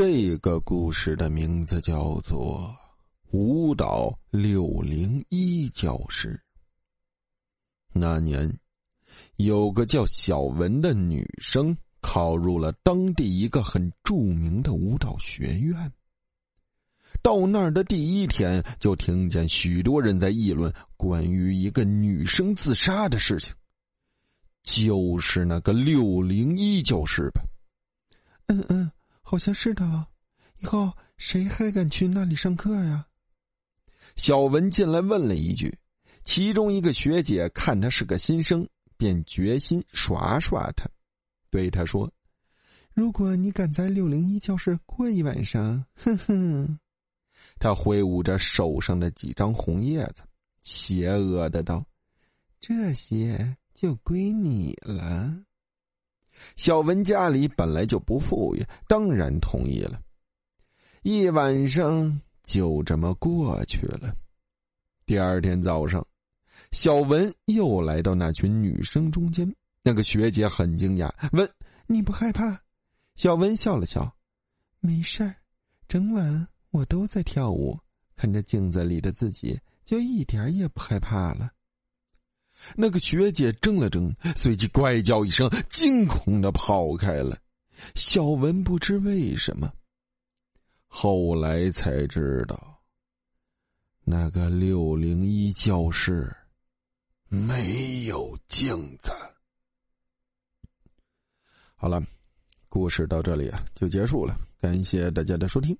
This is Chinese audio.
这个故事的名字叫做《舞蹈六零一教室》。那年，有个叫小文的女生考入了当地一个很著名的舞蹈学院。到那儿的第一天，就听见许多人在议论关于一个女生自杀的事情，就是那个六零一教室吧？嗯嗯。好像是的啊，以后谁还敢去那里上课呀？小文进来问了一句，其中一个学姐看他是个新生，便决心耍耍他，对他说：“如果你敢在六零一教室过一晚上，哼哼。”他挥舞着手上的几张红叶子，邪恶的道：“这些就归你了。”小文家里本来就不富裕，当然同意了。一晚上就这么过去了。第二天早上，小文又来到那群女生中间。那个学姐很惊讶，问：“你不害怕？”小文笑了笑：“没事儿，整晚我都在跳舞，看着镜子里的自己，就一点也不害怕了。”那个学姐怔了怔，随即怪叫一声，惊恐的跑开了。小文不知为什么，后来才知道，那个六零一教室没有镜子。好了，故事到这里啊就结束了，感谢大家的收听。